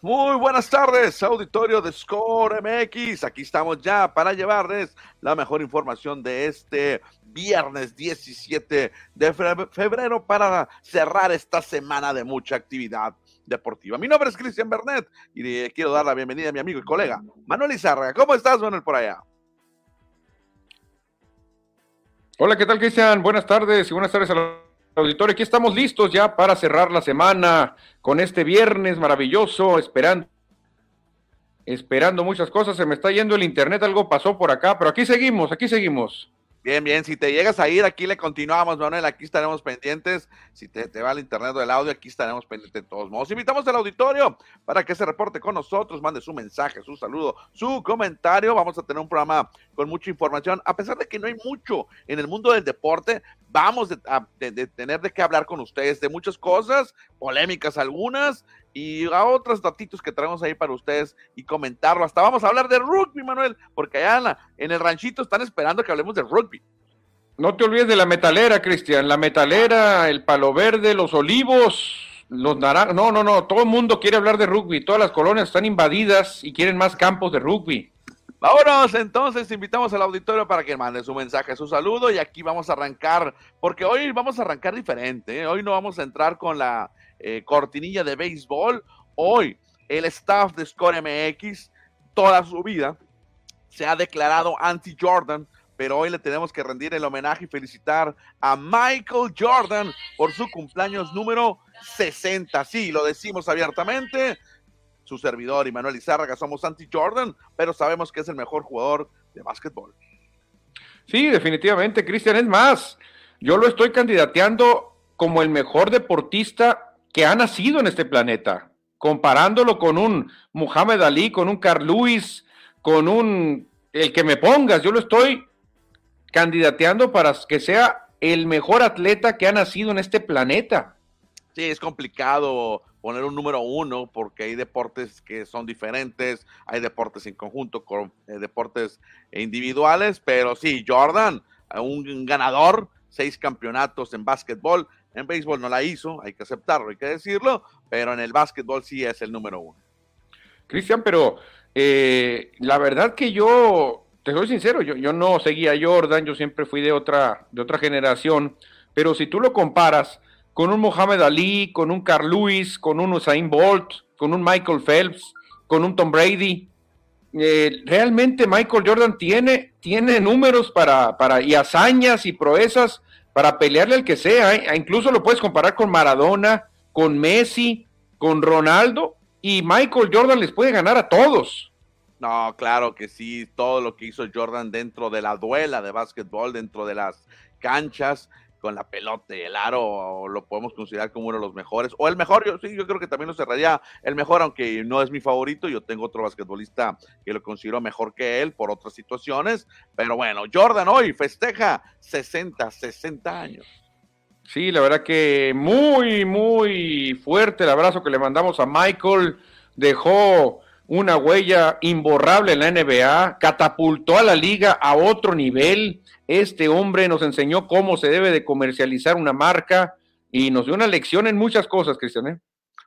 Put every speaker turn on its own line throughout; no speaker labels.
Muy buenas tardes, auditorio de Score MX. Aquí estamos ya para llevarles la mejor información de este viernes 17 de febrero para cerrar esta semana de mucha actividad deportiva. Mi nombre es Cristian Bernet y quiero dar la bienvenida a mi amigo y colega Manuel Izárraga. ¿Cómo estás, Manuel, por allá?
Hola, ¿qué tal, Cristian? Buenas tardes y buenas tardes a los auditorio, aquí estamos listos ya para cerrar la semana con este viernes maravilloso, esperando, esperando muchas cosas. Se me está yendo el internet, algo pasó por acá, pero aquí seguimos, aquí seguimos.
Bien, bien, si te llegas a ir, aquí le continuamos, Manuel, aquí estaremos pendientes. Si te, va el internet o el audio, aquí estaremos pendientes de todos modos. Invitamos al auditorio para que se reporte con nosotros, mande su mensaje, su saludo, su comentario. Vamos a tener un programa con mucha información. A pesar de que no hay mucho en el mundo del deporte, vamos a tener de qué hablar con ustedes de muchas cosas, polémicas algunas, y a otros datitos que traemos ahí para ustedes y comentarlo. Hasta vamos a hablar de rugby, Manuel, porque allá en, el ranchito están esperando que hablemos de rugby.
No te olvides de la metalera, Cristian. La metalera, el palo verde, los olivos, los naranjos. No, no, no. Todo el mundo quiere hablar de rugby. Todas las colonias están invadidas y quieren más campos de rugby.
Vámonos, entonces invitamos al auditorio para que mande su mensaje, su saludo y aquí vamos a arrancar, porque hoy vamos a arrancar diferente, ¿eh? hoy no vamos a entrar con la eh, cortinilla de béisbol. Hoy el staff de Score MX, toda su vida, se ha declarado anti-Jordan, pero hoy le tenemos que rendir el homenaje y felicitar a Michael Jordan por su cumpleaños número 60. Sí, lo decimos abiertamente. Su servidor y Manuel Izárraga somos anti-Jordan, pero sabemos que es el mejor jugador de básquetbol.
Sí, definitivamente, Cristian. Es más, yo lo estoy candidateando como el mejor deportista que ha nacido en este planeta, comparándolo con un Muhammad Ali, con un Carl Lewis, con un, el que me pongas, yo lo estoy candidateando para que sea el mejor atleta que ha nacido en este planeta.
Sí, es complicado poner un número uno porque hay deportes que son diferentes, hay deportes en conjunto, con, eh, deportes individuales, pero sí, Jordan, un ganador, seis campeonatos en básquetbol, en béisbol no la hizo, hay que aceptarlo, hay que decirlo, pero en el básquetbol sí es el número uno.
Cristian, pero eh, la verdad que yo, te soy sincero, yo, no seguía a Jordan, yo siempre fui de otra, de otra generación, pero si tú lo comparas con un Mohamed Ali, con un Carl Lewis, con un Usain Bolt, con un Michael Phelps, con un Tom Brady, eh, realmente Michael Jordan tiene, tiene números para, para, y hazañas y proezas para pelearle al que sea. ¿eh? Incluso lo puedes comparar con Maradona, con Messi, con Ronaldo y Michael Jordan les puede ganar a todos.
No, claro que sí, todo lo que hizo Jordan dentro de la duela de básquetbol, dentro de las canchas, con la pelota el aro lo podemos considerar como uno de los mejores o el mejor, yo sí, yo creo que también lo cerraría el mejor, aunque no es mi favorito, yo tengo otro basquetbolista que lo considero mejor que él por otras situaciones, pero bueno, Jordan hoy festeja 60, 60 años.
Sí, la verdad que muy, muy fuerte el abrazo que le mandamos a Michael, dejó una huella imborrable en la NBA, catapultó a la liga a otro nivel, este hombre nos enseñó cómo se debe de comercializar una marca y nos dio una lección en muchas cosas, Cristian. ¿eh?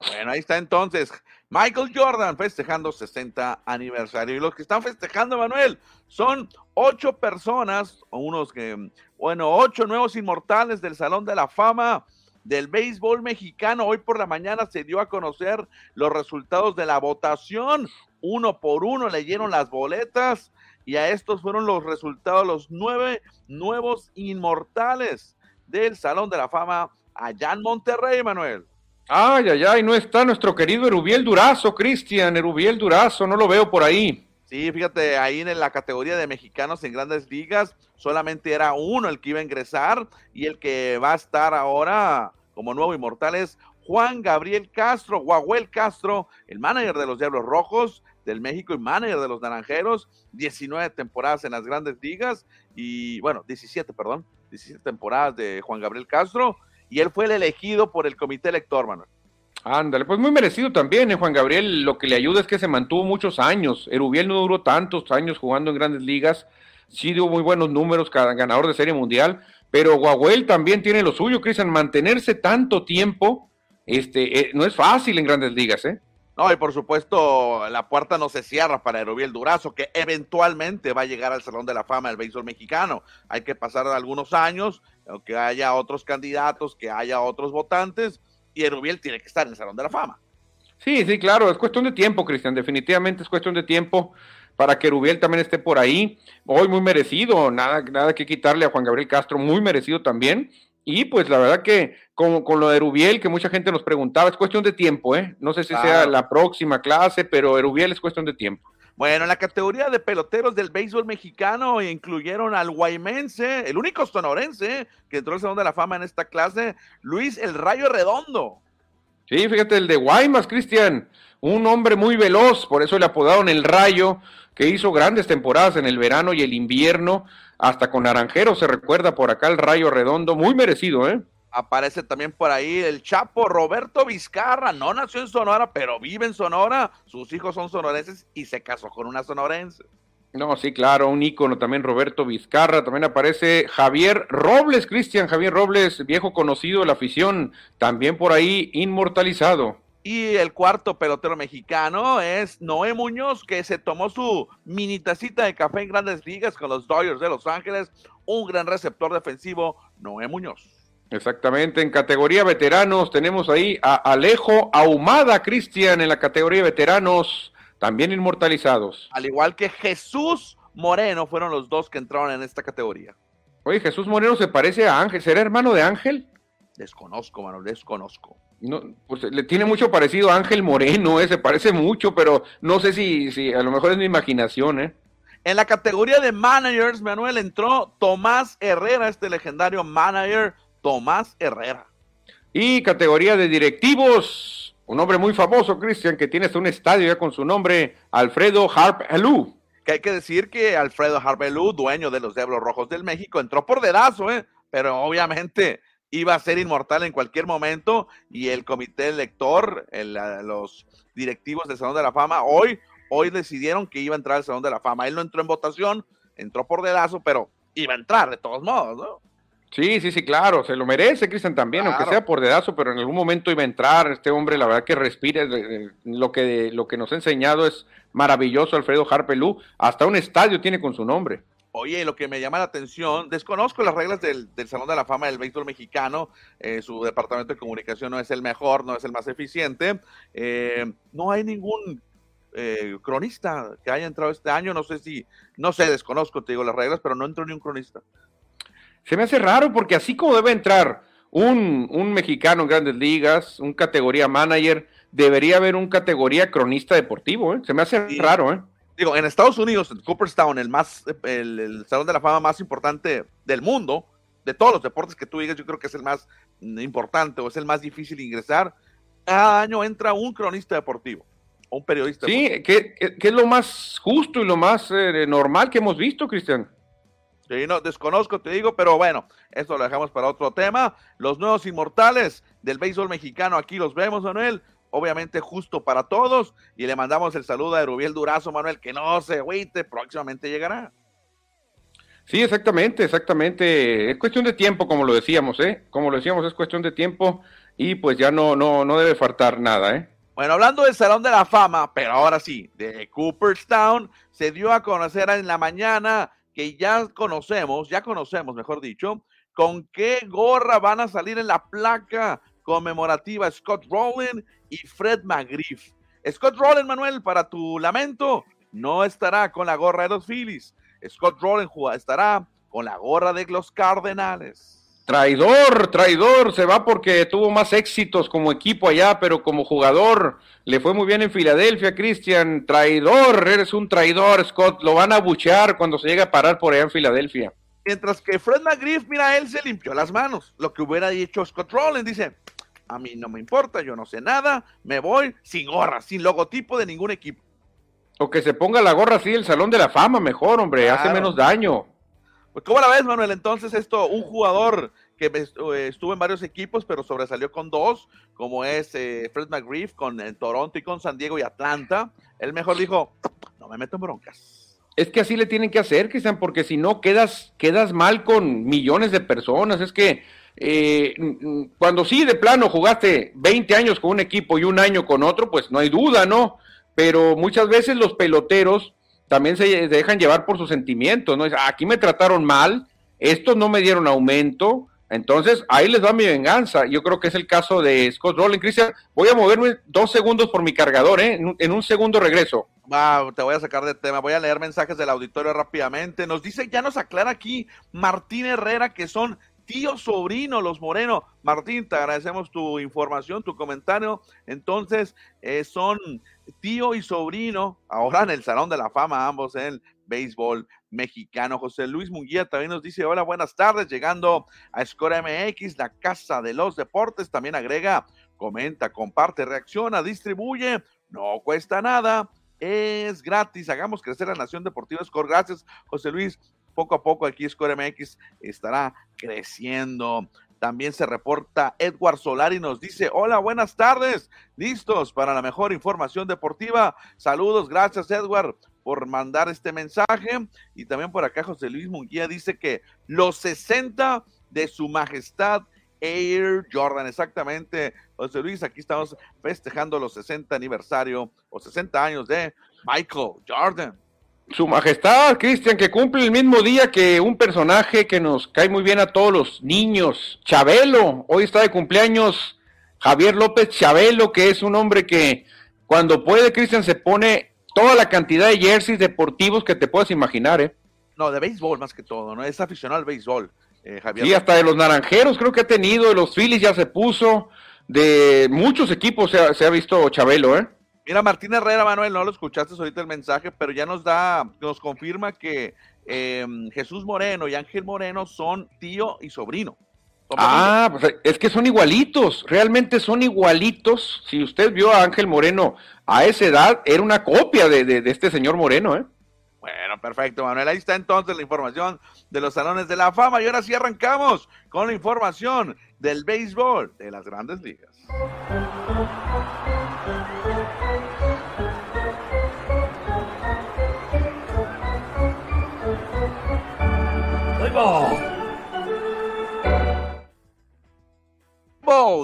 Bueno, ahí está entonces Michael Jordan festejando 60 aniversario. Y los que están festejando, Manuel, son ocho personas, unos que, bueno, ocho nuevos inmortales del Salón de la Fama del béisbol mexicano. Hoy por la mañana se dio a conocer los resultados de la votación. Uno por uno leyeron las boletas y a estos fueron los resultados, los nueve nuevos inmortales del Salón de la Fama allá en Monterrey, Manuel.
Ay, ay, ay, no está nuestro querido Erubiel Durazo, Cristian, Erubiel Durazo, no lo veo por ahí.
Sí, fíjate, ahí en la categoría de mexicanos en grandes ligas, solamente era uno el que iba a ingresar y el que va a estar ahora como nuevo inmortal es Juan Gabriel Castro, Guaguel Castro, el manager de los Diablos Rojos, del México y manager de los Naranjeros, 19 temporadas en las grandes ligas y, bueno, 17, perdón, 17 temporadas de Juan Gabriel Castro y él fue el elegido por el comité elector, Manuel.
Ándale, pues muy merecido también, ¿eh? Juan Gabriel. Lo que le ayuda es que se mantuvo muchos años. Erubiel no duró tantos años jugando en grandes ligas. Sí dio muy buenos números, ganador de Serie Mundial. Pero Guaguel también tiene lo suyo, Cristian. Mantenerse tanto tiempo este, eh, no es fácil en grandes ligas, ¿eh?
No, y por supuesto, la puerta no se cierra para Erubiel Durazo, que eventualmente va a llegar al Salón de la Fama del béisbol mexicano. Hay que pasar algunos años, que haya otros candidatos, que haya otros votantes, y Erubiel tiene que estar en el Salón de la Fama.
Sí, sí, claro, es cuestión de tiempo, Cristian, definitivamente es cuestión de tiempo para que Erubiel también esté por ahí. Hoy muy merecido, nada, nada que quitarle a Juan Gabriel Castro, muy merecido también. Y pues la verdad que con, con, lo de Erubiel, que mucha gente nos preguntaba, es cuestión de tiempo, ¿eh? No sé si sea la próxima clase, pero Erubiel es cuestión de tiempo.
Bueno, en la categoría de peloteros del béisbol mexicano incluyeron al guaymense, el único sonorense que entró al Salón de la Fama en esta clase, Luis El Rayo Redondo.
Sí, fíjate, el de Guaymas, Cristian, un hombre muy veloz, por eso le apodaron el Rayo, que hizo grandes temporadas en el verano y el invierno, hasta con Naranjero se recuerda por acá el Rayo Redondo, muy merecido, ¿eh?
Aparece también por ahí el Chapo Roberto Vizcarra, no nació en Sonora, pero vive en Sonora, sus hijos son sonorenses y se casó con una sonorense.
No, sí, claro, un ícono también Roberto Vizcarra, también aparece Javier Robles, Cristian Javier Robles, viejo conocido de la afición, también por ahí inmortalizado.
Y el cuarto pelotero mexicano es Noé Muñoz, que se tomó su mini tacita de café en grandes ligas con los Dodgers de Los Ángeles, un gran receptor defensivo, Noé Muñoz.
Exactamente, en categoría veteranos tenemos ahí a Alejo Ahumada, Cristian, en la categoría veteranos también inmortalizados.
Al igual que Jesús Moreno fueron los dos que entraron en esta categoría.
Oye, Jesús Moreno se parece a Ángel, ¿será hermano de Ángel?
Desconozco, mano, desconozco.
No, pues le tiene mucho parecido a Ángel Moreno, eh, se parece mucho, pero no sé si, si a lo mejor es mi imaginación, ¿eh?
En la categoría de managers, Manuel entró Tomás Herrera, este legendario manager, Tomás Herrera.
Y categoría de directivos, un hombre muy famoso, Cristian, que tiene hasta un estadio ya con su nombre, Alfredo Harp Elú.
Que hay que decir que Alfredo Harp Elú, dueño de los Diablos Rojos del México, entró por dedazo, ¿eh? pero obviamente iba a ser inmortal en cualquier momento y el comité elector, el, los directivos del Salón de la Fama, hoy, hoy decidieron que iba a entrar al Salón de la Fama. Él no entró en votación, entró por dedazo, pero iba a entrar de todos modos, ¿no?
Sí, sí, sí, claro, se lo merece, Cristian, también, aunque sea por dedazo, pero en algún momento iba a entrar. Este hombre, la verdad que respira, lo que, lo que nos ha enseñado es maravilloso, Alfredo Harpelú. Hasta un estadio tiene con su nombre.
Oye, lo que me llama la atención, desconozco las reglas del, Salón de la Fama del Béisbol Mexicano, eh, su departamento de comunicación no es el mejor, no es el más eficiente, eh, no hay ningún eh, cronista que haya entrado este año, no sé si, no sé, desconozco, te digo las reglas, pero no entró ni un cronista.
Se me hace raro porque así como debe entrar un, un mexicano en grandes ligas, un categoría manager, debería haber un categoría cronista deportivo. ¿eh? Se me hace raro. ¿eh?
Digo, en Estados Unidos, en Cooperstown, el, más, el, Salón de la Fama más importante del mundo, de todos los deportes que tú digas, yo creo que es el más importante o es el más difícil de ingresar. Cada año entra un cronista deportivo o un periodista.
Sí, que, es lo más justo y lo más eh, normal que hemos visto, Cristian.
Sí, no, desconozco, te digo, pero bueno, esto lo dejamos para otro tema. Los nuevos inmortales del béisbol mexicano, aquí los vemos, Manuel. Obviamente justo para todos. Y le mandamos el saludo a Erubiel Durazo, Manuel, que no se agüite, próximamente llegará.
Sí, exactamente, exactamente. Es cuestión de tiempo, como lo decíamos, ¿eh? Como lo decíamos, es cuestión de tiempo y pues ya no, no, no debe faltar nada, ¿eh?
Bueno, hablando del Salón de la Fama, pero ahora sí, de Cooperstown, se dio a conocer en la mañana ya conocemos, ya conocemos, mejor dicho, con qué gorra van a salir en la placa conmemorativa Scott Rowland y Fred McGriff. Scott Rowland, Manuel, para tu lamento, no estará con la gorra de los Phillies. Scott Rowland estará con la gorra de los Cardenales.
Traidor, traidor, se va porque tuvo más éxitos como equipo allá, pero como jugador le fue muy bien en Filadelfia, Cristian. Traidor, eres un traidor, Scott. Lo van a buchear cuando se llegue a parar por allá en Filadelfia.
Mientras que Fred McGriff, mira, él se limpió las manos. Lo que hubiera dicho Scott Rowland, dice, a mí no me importa, yo no sé nada, me voy sin gorra, sin logotipo de ningún equipo.
O que se ponga la gorra así el Salón de la Fama, mejor, hombre, hace menos daño.
Pues, ¿cómo la ves, Manuel? Entonces, esto, un jugador que eh, estuvo en varios equipos, pero sobresalió con dos, como es eh, Fred McGriff con eh, Toronto y con San Diego y Atlanta. Él mejor dijo, no me meto en broncas.
Es que así le tienen que hacer, Cristian, porque si no quedas, quedas mal con millones de personas. Es que cuando sí de plano jugaste 20 años con un equipo y un año con otro, pues no hay duda, ¿no? Pero muchas veces los peloteros también se dejan llevar por sus sentimientos, ¿no? Aquí me trataron mal, estos no me dieron aumento, entonces, ahí les va mi venganza. Yo creo que es el caso de Scott Rowland. Cristian, voy a moverme dos segundos por mi cargador, ¿eh? En un, segundo regreso.
Va, te voy a sacar de tema. Voy a leer mensajes del auditorio rápidamente. Nos dice, ya nos aclara aquí Martín Herrera que son tío sobrino los Moreno. Martín, te agradecemos tu información, tu comentario. Entonces, eh, son tío y sobrino, ahora en el Salón de la Fama, ambos en béisbol mexicano. José Luis Munguía también nos dice, hola, buenas tardes, llegando a Score MX, la casa de los deportes. También agrega, comenta, comparte, reacciona, distribuye, no cuesta nada. Es gratis, hagamos crecer la Nación Deportiva Score. Gracias, José Luis. Poco a poco aquí Score MX estará creciendo. También se reporta Edward Solari nos dice, hola, buenas tardes, listos para la mejor información deportiva. Saludos, gracias Edward por mandar este mensaje. Y también por acá José Luis Munguía dice que los 60 de su majestad Air Jordan, exactamente. José Luis, aquí estamos festejando los 60 aniversario o 60 años de Michael Jordan.
Su Majestad, Cristian, que cumple el mismo día que un personaje que nos cae muy bien a todos los niños, Chabelo. Hoy está de cumpleaños Javier López Chabelo, que es un hombre que cuando puede, Cristian, se pone toda la cantidad de jerseys deportivos que te puedas imaginar, ¿eh?
No, de béisbol más que todo, ¿no? Es aficionado al béisbol,
eh, Javier. Sí, hasta de los naranjeros creo que ha tenido, de los Phillies ya se puso, de muchos equipos se ha, se ha visto Chabelo, ¿eh?
Mira, Martín Herrera, Manuel, no lo escuchaste ahorita el mensaje, pero ya nos da, nos confirma que em, Jesús Moreno y Ángel Moreno son tío y sobrino.
Ah, pues es que son igualitos, realmente son igualitos. Si usted vio a Ángel Moreno a esa edad, era una copia de, de este señor Moreno, ¿eh?
Bueno, perfecto, Manuel. Ahí está entonces la información de los salones de la fama. Y ahora sí arrancamos con la información del béisbol de las grandes ligas. Ball,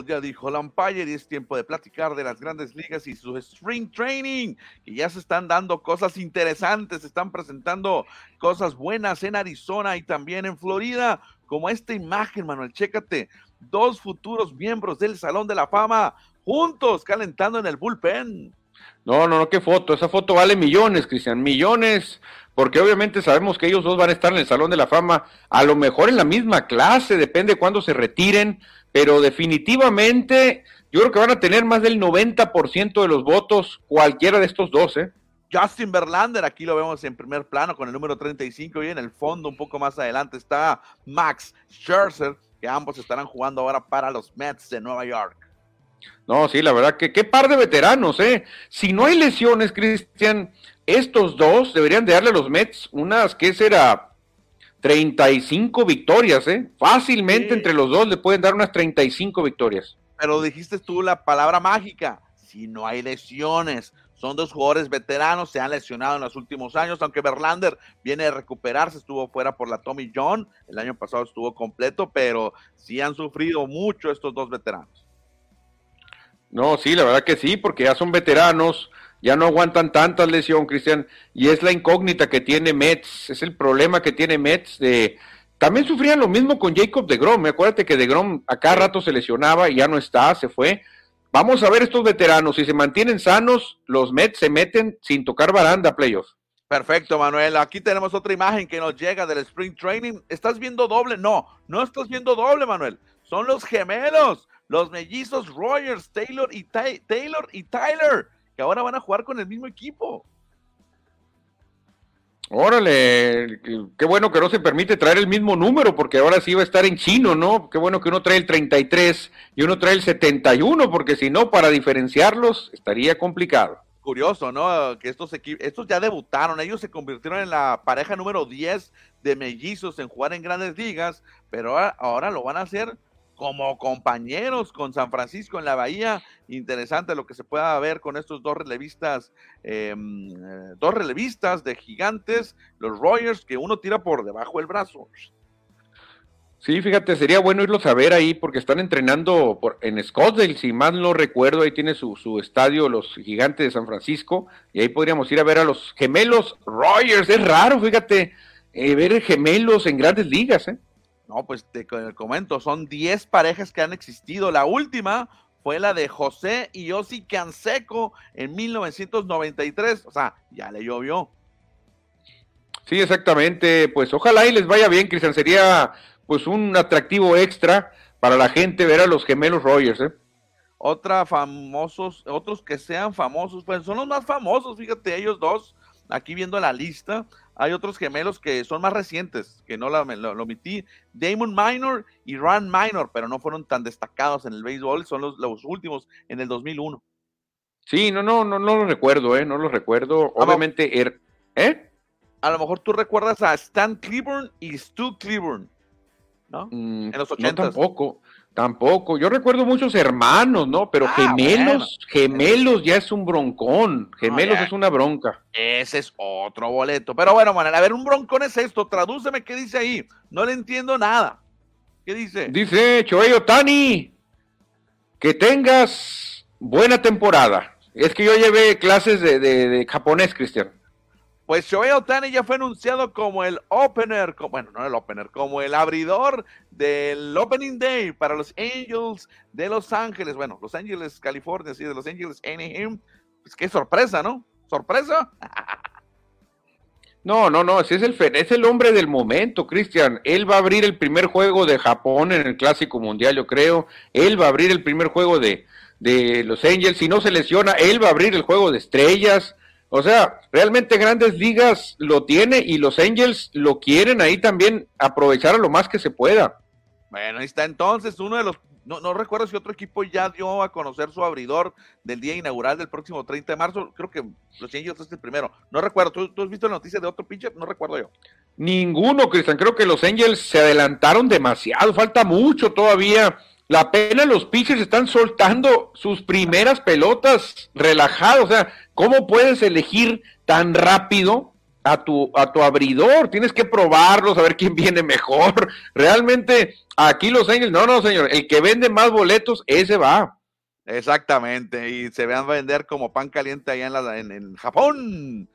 ya dijo Lampire, y es tiempo de platicar de las grandes ligas y su spring training, que ya se están dando cosas interesantes, se están presentando cosas buenas en Arizona y también en Florida, como esta imagen, Manuel, chécate, dos futuros miembros del Salón de la Fama juntos calentando en el bullpen.
No, no, no, qué foto. Esa foto vale millones, Cristian, millones, porque obviamente sabemos que ellos dos van a estar en el Salón de la Fama, a lo mejor en la misma clase, depende de cuándo se retiren, pero definitivamente yo creo que van a tener más del 90% de los votos cualquiera de estos dos, ¿eh?
Justin Verlander, aquí lo vemos en primer plano con el número 35 y en el fondo un poco más adelante está Max Scherzer, que ambos estarán jugando ahora para los Mets de Nueva York.
No, sí, la verdad que qué par de veteranos, ¿eh? Si no hay lesiones, Cristian, estos dos deberían de darle a los Mets unas, ¿qué será? 35 victorias, ¿eh? Fácilmente entre los dos le pueden dar unas 35 victorias.
Pero dijiste tú la palabra mágica, si no hay lesiones. Son dos jugadores veteranos, se han lesionado en los últimos años, aunque Verlander viene a recuperarse, estuvo fuera por la Tommy John, el año pasado estuvo completo, pero sí han sufrido mucho estos dos veteranos.
No, sí, la verdad que sí, porque ya son veteranos, ya no aguantan tantas lesiones, Cristian, y es la incógnita que tiene Mets, es el problema que tiene Mets de... También sufrían lo mismo con Jacob de Grom, acuérdate que de Grom acá rato se lesionaba y ya no está, se fue. Vamos a ver estos veteranos, si se mantienen sanos, los Mets se meten sin tocar baranda playoffs.
Perfecto, Manuel. Aquí tenemos otra imagen que nos llega del Spring Training. ¿Estás viendo doble? No, no estás viendo doble, Manuel. Son los gemelos, los mellizos Rogers, Taylor y, Taylor y Tyler que ahora van a jugar con el mismo equipo.
Órale, qué bueno que no se permite traer el mismo número, porque ahora sí va a estar en chino, ¿no? Qué bueno que uno trae el 33 y uno trae el 71, porque si no, para diferenciarlos estaría complicado.
Curioso, ¿no? Que estos equipos, estos ya debutaron, ellos se convirtieron en la pareja número 10 de mellizos en jugar en grandes ligas, pero ahora lo van a hacer como compañeros con San Francisco en la Bahía. Interesante lo que se pueda ver con estos dos relevistas, em, eh, dos relevistas de gigantes, los Royers, que uno tira por debajo del brazo.
Sí, fíjate, sería bueno irlos a ver ahí porque están entrenando por, en Scottsdale, si mal no recuerdo, ahí tiene su, su, estadio, los gigantes de San Francisco, y ahí podríamos ir a ver a los gemelos Rogers. Es raro, fíjate, eh, ver gemelos en grandes ligas, ¿eh?
No, pues te comento, son 10 parejas que han existido. La última fue la de José y Osi Canseco en 1993. O sea, ya le llovió.
Sí, exactamente. Pues ojalá y les vaya bien, Cristian. Sería pues un atractivo extra para la gente ver a los gemelos Rogers, ¿eh?
Otra famosos, otros que sean famosos, pues son los más famosos, fíjate, ellos dos, aquí viendo la lista, hay otros gemelos que son más recientes, que no lo, lo, omití. Damon Minor y Ron Minor, pero no fueron tan destacados en el béisbol, son los, los últimos en el 2001.
Sí, no, no, no, no lo recuerdo, ¿eh? No lo recuerdo. Obviamente, er, ¿eh?
A lo mejor tú recuerdas a Stan Cleburne y Stu Cleburne, ¿no?
Mm, en los 80. No, tampoco. Tampoco, yo recuerdo muchos hermanos, ¿no? Pero ah, gemelos, gemelos ya es un broncón, gemelos es una bronca.
Ese es otro boleto. Pero bueno, Manuel, a ver, un broncón es esto, tradúceme qué dice ahí. No le entiendo nada. ¿Qué dice?
Dice Choey Otani, que tengas buena temporada. Es que yo llevé clases de, de japonés, Cristian.
Pues Shohei Otani ya fue anunciado como el opener, bueno, no el opener, como el abridor del Opening Day para los Angels de Los Ángeles. Bueno, Los Ángeles, California, sí, de Los Ángeles, Anaheim. Pues qué sorpresa, ¿no? ¿Sorpresa?
No, no, no, ese es el, es el hombre del momento, Cristian. Él va a abrir el primer juego de Japón en el Clásico Mundial, yo creo. Él va a abrir el primer juego de, de Los Angels. Si no se lesiona, él va a abrir el juego de estrellas. O sea, realmente Grandes Ligas lo tiene y los Angels lo quieren ahí también aprovechar a lo más que se pueda.
Bueno, ahí está. Entonces uno de los, no, no recuerdo si otro equipo ya dio a conocer su abridor del día inaugural del próximo 30 de marzo, creo que los Angels es el primero, no recuerdo, ¿tú, has visto la noticia de otro pitcher? No recuerdo yo.
Ninguno, Cristian, creo que los Angels se adelantaron demasiado, falta mucho todavía la pena los pitchers están soltando sus primeras pelotas relajados. O sea, ¿cómo puedes elegir tan rápido a tu, a tu abridor? Tienes que probarlo, saber quién viene mejor. Realmente, aquí los Angels, no, no, señor, el que vende más boletos, ese va.
Exactamente, y se van a vender como pan caliente allá en, la, en, en Japón.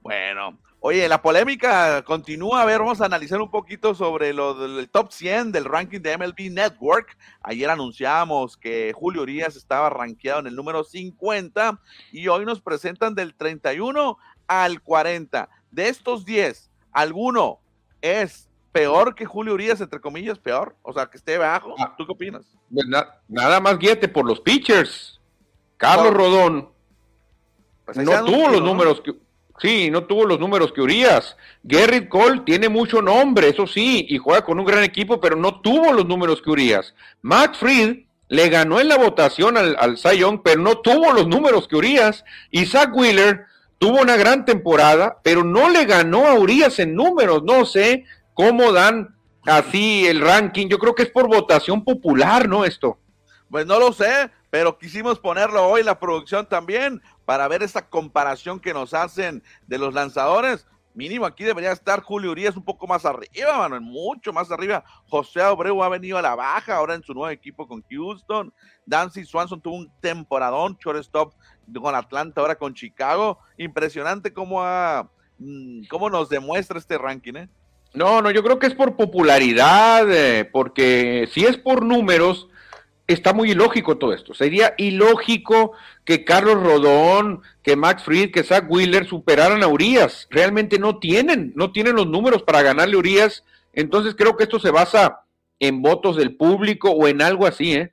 Bueno, Oye, la polémica continúa. A ver, vamos a analizar un poquito sobre lo del top 100 del ranking de MLB Network. Ayer anunciamos que Julio Urias estaba rankeado en el número 50 y hoy nos presentan del 31 al 40. De estos 10, ¿alguno es peor que Julio Urias, entre comillas, peor? O sea, que esté bajo. Ah. ¿Tú qué opinas?
Pues nada más guíate por los pitchers. Carlos Rodón pues no tuvo los números que Sí, no tuvo los números que Urias. Gerrit Cole tiene mucho nombre, eso sí, y juega con un gran equipo, pero no tuvo los números que Urias. Matt Fried le ganó en la votación al, al Cy Young, pero no tuvo los números que Urias. Zach Wheeler tuvo una gran temporada, pero no le ganó a Urias en números. No sé cómo dan así el ranking. Yo creo que es por votación popular, ¿no? Esto.
Pues no lo sé, pero quisimos ponerlo hoy la producción también para ver esa comparación que nos hacen de los lanzadores. Mínimo aquí debería estar Julio Urias un poco más arriba, mano, mucho más arriba. José Abreu ha venido a la baja ahora en su nuevo equipo con Houston. Dancy Swanson tuvo un temporadón, shortstop con Atlanta, ahora con Chicago. Impresionante cómo, ha, mm, cómo nos demuestra este ranking, ¿eh?
No, no, yo creo que es por popularidad, eh, porque si es por números, está muy ilógico todo esto. Sería ilógico que Carlos Rodón, que Max Fried, que Zach Wheeler superaran a Urias. Realmente no tienen, no tienen los números para ganarle a Urias. Entonces creo que esto se basa en votos del público o en algo así, ¿eh?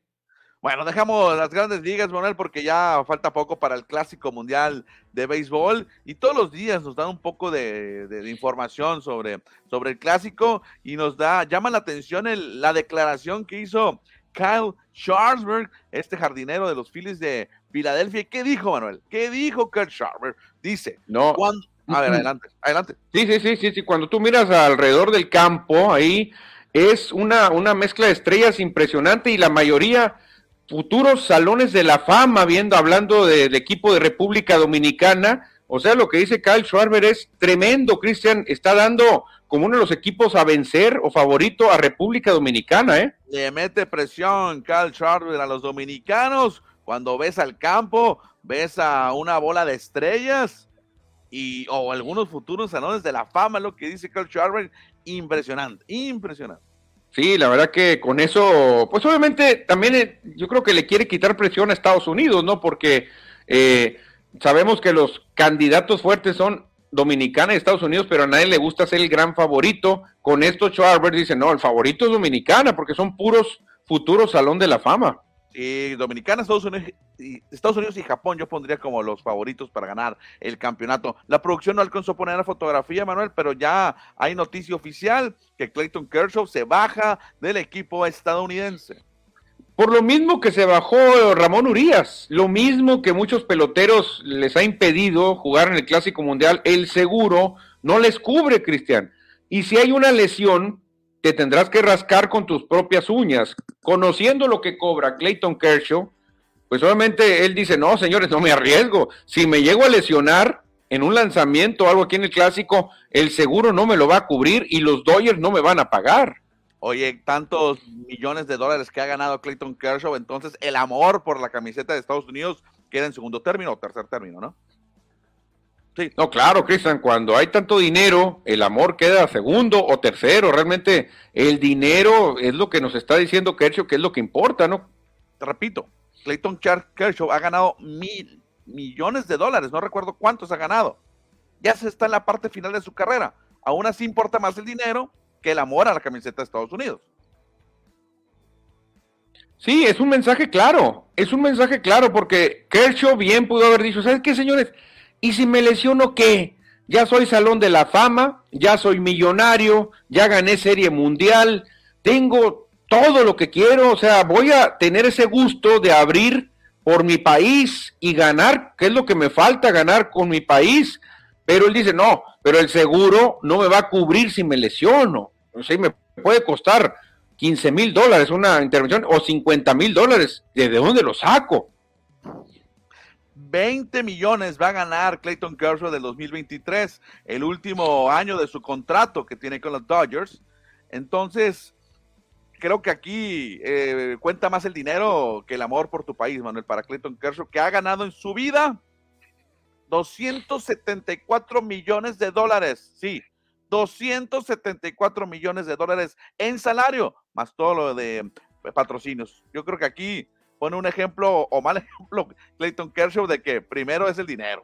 Bueno, dejamos las grandes ligas, Manuel, porque ya falta poco para el Clásico Mundial de Béisbol y todos los días nos dan un poco de, información sobre, sobre el Clásico y nos da, llama la atención el, la declaración que hizo Kyle Scharsberg, este jardinero de los Phillies de Filadelfia. ¿Qué dijo, Manuel? ¿Qué dijo Kyle Scharsberg? Dice,
no.
A ver, adelante, adelante.
Sí, sí, sí, sí, sí. Cuando tú miras alrededor del campo, ahí es una, una mezcla de estrellas impresionante y la mayoría futuros salones de la fama, viendo, hablando del equipo de República Dominicana. O sea, lo que dice Kyle Schwarber es tremendo, Cristian, está dando como uno de los equipos a vencer o favorito a República Dominicana, ¿eh?
Le mete presión Cal Charter a los dominicanos. Cuando ves al campo, ves a una bola de estrellas y o algunos futuros salones de la fama, lo que dice Cal Charter, impresionante, impresionante.
Sí, la verdad que con eso, pues obviamente también eh, yo creo que le quiere quitar presión a Estados Unidos, ¿no? Porque eh, sabemos que los candidatos fuertes son Dominicana y Estados Unidos, pero a nadie le gusta ser el gran favorito. Con esto Charver dice, no, el favorito es Dominicana, porque son puros futuros Salón de la Fama.
Sí, Dominicana, Estados Unidos, y, Estados Unidos y Japón yo pondría como los favoritos para ganar el campeonato. La producción no alcanzó a poner la fotografía, Manuel, pero ya hay noticia oficial que Clayton Kershaw se baja del equipo estadounidense.
Por lo mismo que se bajó Ramón Urias, lo mismo que muchos peloteros les ha impedido jugar en el Clásico Mundial, el seguro no les cubre, Cristian. Y si hay una lesión, te tendrás que rascar con tus propias uñas. Conociendo lo que cobra Clayton Kershaw, pues obviamente él dice, no, señores, no me arriesgo. Si me llego a lesionar en un lanzamiento o algo aquí en el Clásico, el seguro no me lo va a cubrir y los Dodgers no me van a pagar.
Oye, tantos millones de dólares que ha ganado Clayton Kershaw, entonces el amor por la camiseta de Estados Unidos queda en segundo término o tercer término, ¿no?
Sí. No, claro, Cristian, cuando hay tanto dinero, el amor queda segundo o tercero. Realmente el dinero es lo que nos está diciendo Kershaw, que es lo que importa, ¿no?
Te repito, Clayton Kershaw ha ganado mil millones de dólares, no recuerdo cuántos ha ganado. Ya se está en la parte final de su carrera. Aún así importa más el dinero que el amor a la camiseta de Estados Unidos.
Sí, es un mensaje claro, es un mensaje claro porque Kershaw bien pudo haber dicho, ¿sabes qué, señores? ¿Y si me lesiono qué? Ya soy salón de la fama, ya soy millonario, ya gané serie mundial, tengo todo lo que quiero, o sea, voy a tener ese gusto de abrir por mi país y ganar, ¿qué es lo que me falta ganar con mi país? Pero él dice, no, pero el seguro no me va a cubrir si me lesiono. O sea, me puede costar 15 mil dólares una intervención o 50 mil dólares. ¿De dónde lo saco?
20 millones va a ganar Clayton Kershaw del 2023, el último año de su contrato que tiene con los Dodgers. Entonces, creo que aquí eh, cuenta más el dinero que el amor por tu país, Manuel, para Clayton Kershaw, que ha ganado en su vida 274 millones de dólares, sí, 274 millones de dólares en salario, más todo lo de patrocinios. Yo creo que aquí pone un ejemplo o mal ejemplo Clayton Kershaw de que primero es el dinero.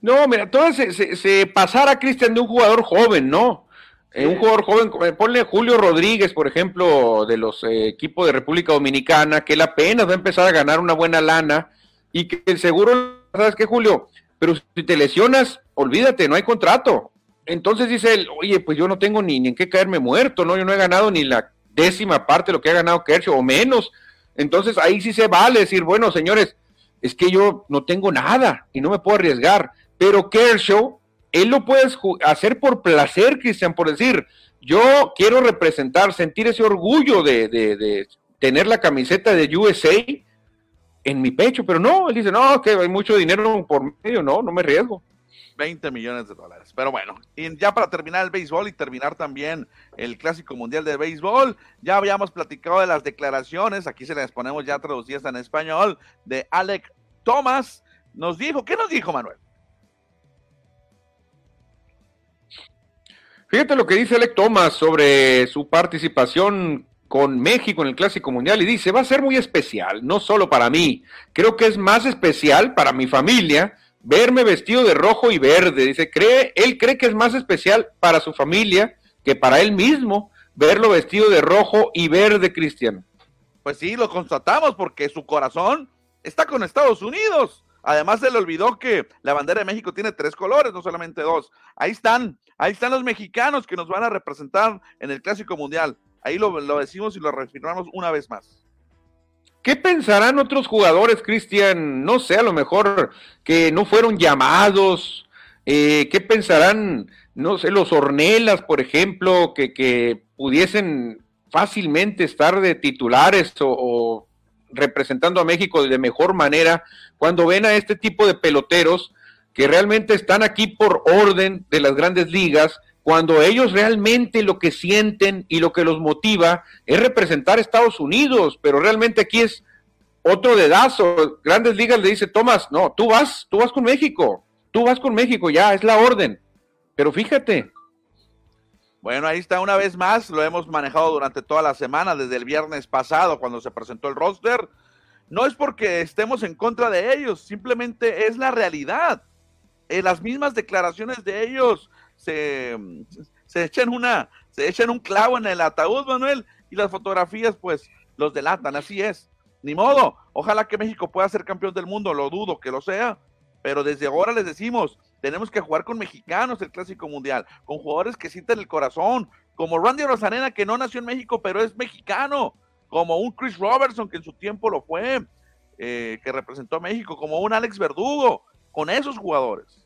No, mira, todo se, se, pasara, Cristian, de un jugador joven, ¿no? Eh, un jugador joven, eh, ponle Julio Rodríguez, por ejemplo, de los eh, equipos de República Dominicana, que él apenas va a empezar a ganar una buena lana y que el seguro ¿sabes qué, Julio? Pero si te lesionas, olvídate, no hay contrato. Entonces dice él, oye, pues yo no tengo ni, en qué caerme muerto, ¿no? Yo no he ganado ni la décima parte de lo que ha ganado Kershaw o menos. Entonces ahí sí se vale decir, bueno, señores, es que yo no tengo nada y no me puedo arriesgar. Pero Kershaw, él lo puedes hacer por placer, Cristian, por decir, yo quiero representar, sentir ese orgullo de, de tener la camiseta de USA en mi pecho, pero no, él dice, no, que hay mucho dinero por medio, no, no me riesgo.
20 millones de dólares. Pero bueno, y ya para terminar el béisbol y terminar también el Clásico Mundial de Béisbol, ya habíamos platicado de las declaraciones, aquí se las ponemos ya traducidas en español, de Alec Thomas. Nos dijo, ¿qué nos dijo Manuel?
Fíjate lo que dice Alec Thomas sobre su participación con México en el Clásico Mundial y dice, va a ser muy especial, no solo para mí, creo que es más especial para mi familia verme vestido de rojo y verde. Dice, cree, él cree que es más especial para su familia que para él mismo verlo vestido de rojo y verde, Cristiano.
Pues sí, lo constatamos porque su corazón está con Estados Unidos. Además se le olvidó que la bandera de México tiene tres colores, no solamente dos. Ahí están, ahí están los mexicanos que nos van a representar en el Clásico Mundial. Ahí lo, decimos y lo reafirmamos una vez más.
¿Qué pensarán otros jugadores, Cristian? No sé, a lo mejor que no fueron llamados. Eh, ¿Qué pensarán, no sé, los Ornelas, por ejemplo, que, pudiesen fácilmente estar de titulares o, representando a México de mejor manera cuando ven a este tipo de peloteros que realmente están aquí por orden de las grandes ligas cuando ellos realmente lo que sienten y lo que los motiva es representar a Estados Unidos, pero realmente aquí es otro dedazo. Grandes Ligas le dice, Tomás, no, tú vas, tú vas con México, tú vas con México, ya, es la orden. Pero fíjate.
Bueno, ahí está una vez más, lo hemos manejado durante toda la semana, desde el viernes pasado, cuando se presentó el roster. No es porque estemos en contra de ellos, simplemente es la realidad. En las mismas declaraciones de ellos se, se echan una, se echan un clavo en el ataúd, Manuel, y las fotografías, pues, los delatan, así es. Ni modo, ojalá que México pueda ser campeón del mundo, lo dudo que lo sea, pero desde ahora les decimos, tenemos que jugar con mexicanos el Clásico Mundial, con jugadores que sienten el corazón, como Randy Rosarena, que no nació en México, pero es mexicano, como un Chris Robertson, que en su tiempo lo fue, eh, que representó a México, como un Alex Verdugo, con esos jugadores.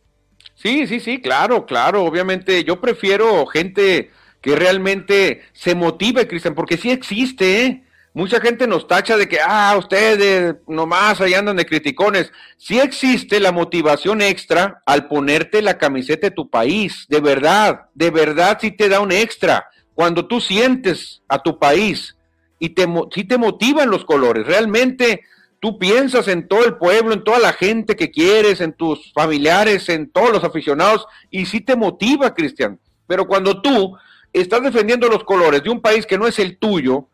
Sí, sí, sí, claro, claro, obviamente yo prefiero gente que realmente se motive, Cristian, porque sí existe, ¿eh? Mucha gente nos tacha de que, ah, ustedes nomás ahí andan de criticones. Sí existe la motivación extra al ponerte la camiseta de tu país, de verdad, de verdad sí te da un extra. Cuando tú sientes a tu país y te, sí te motivan los colores, realmente tú piensas en todo el pueblo, en toda la gente que quieres, en tus familiares, en todos los aficionados, y sí te motiva, Cristian. Pero cuando tú estás defendiendo los colores de un país que no es el tuyo,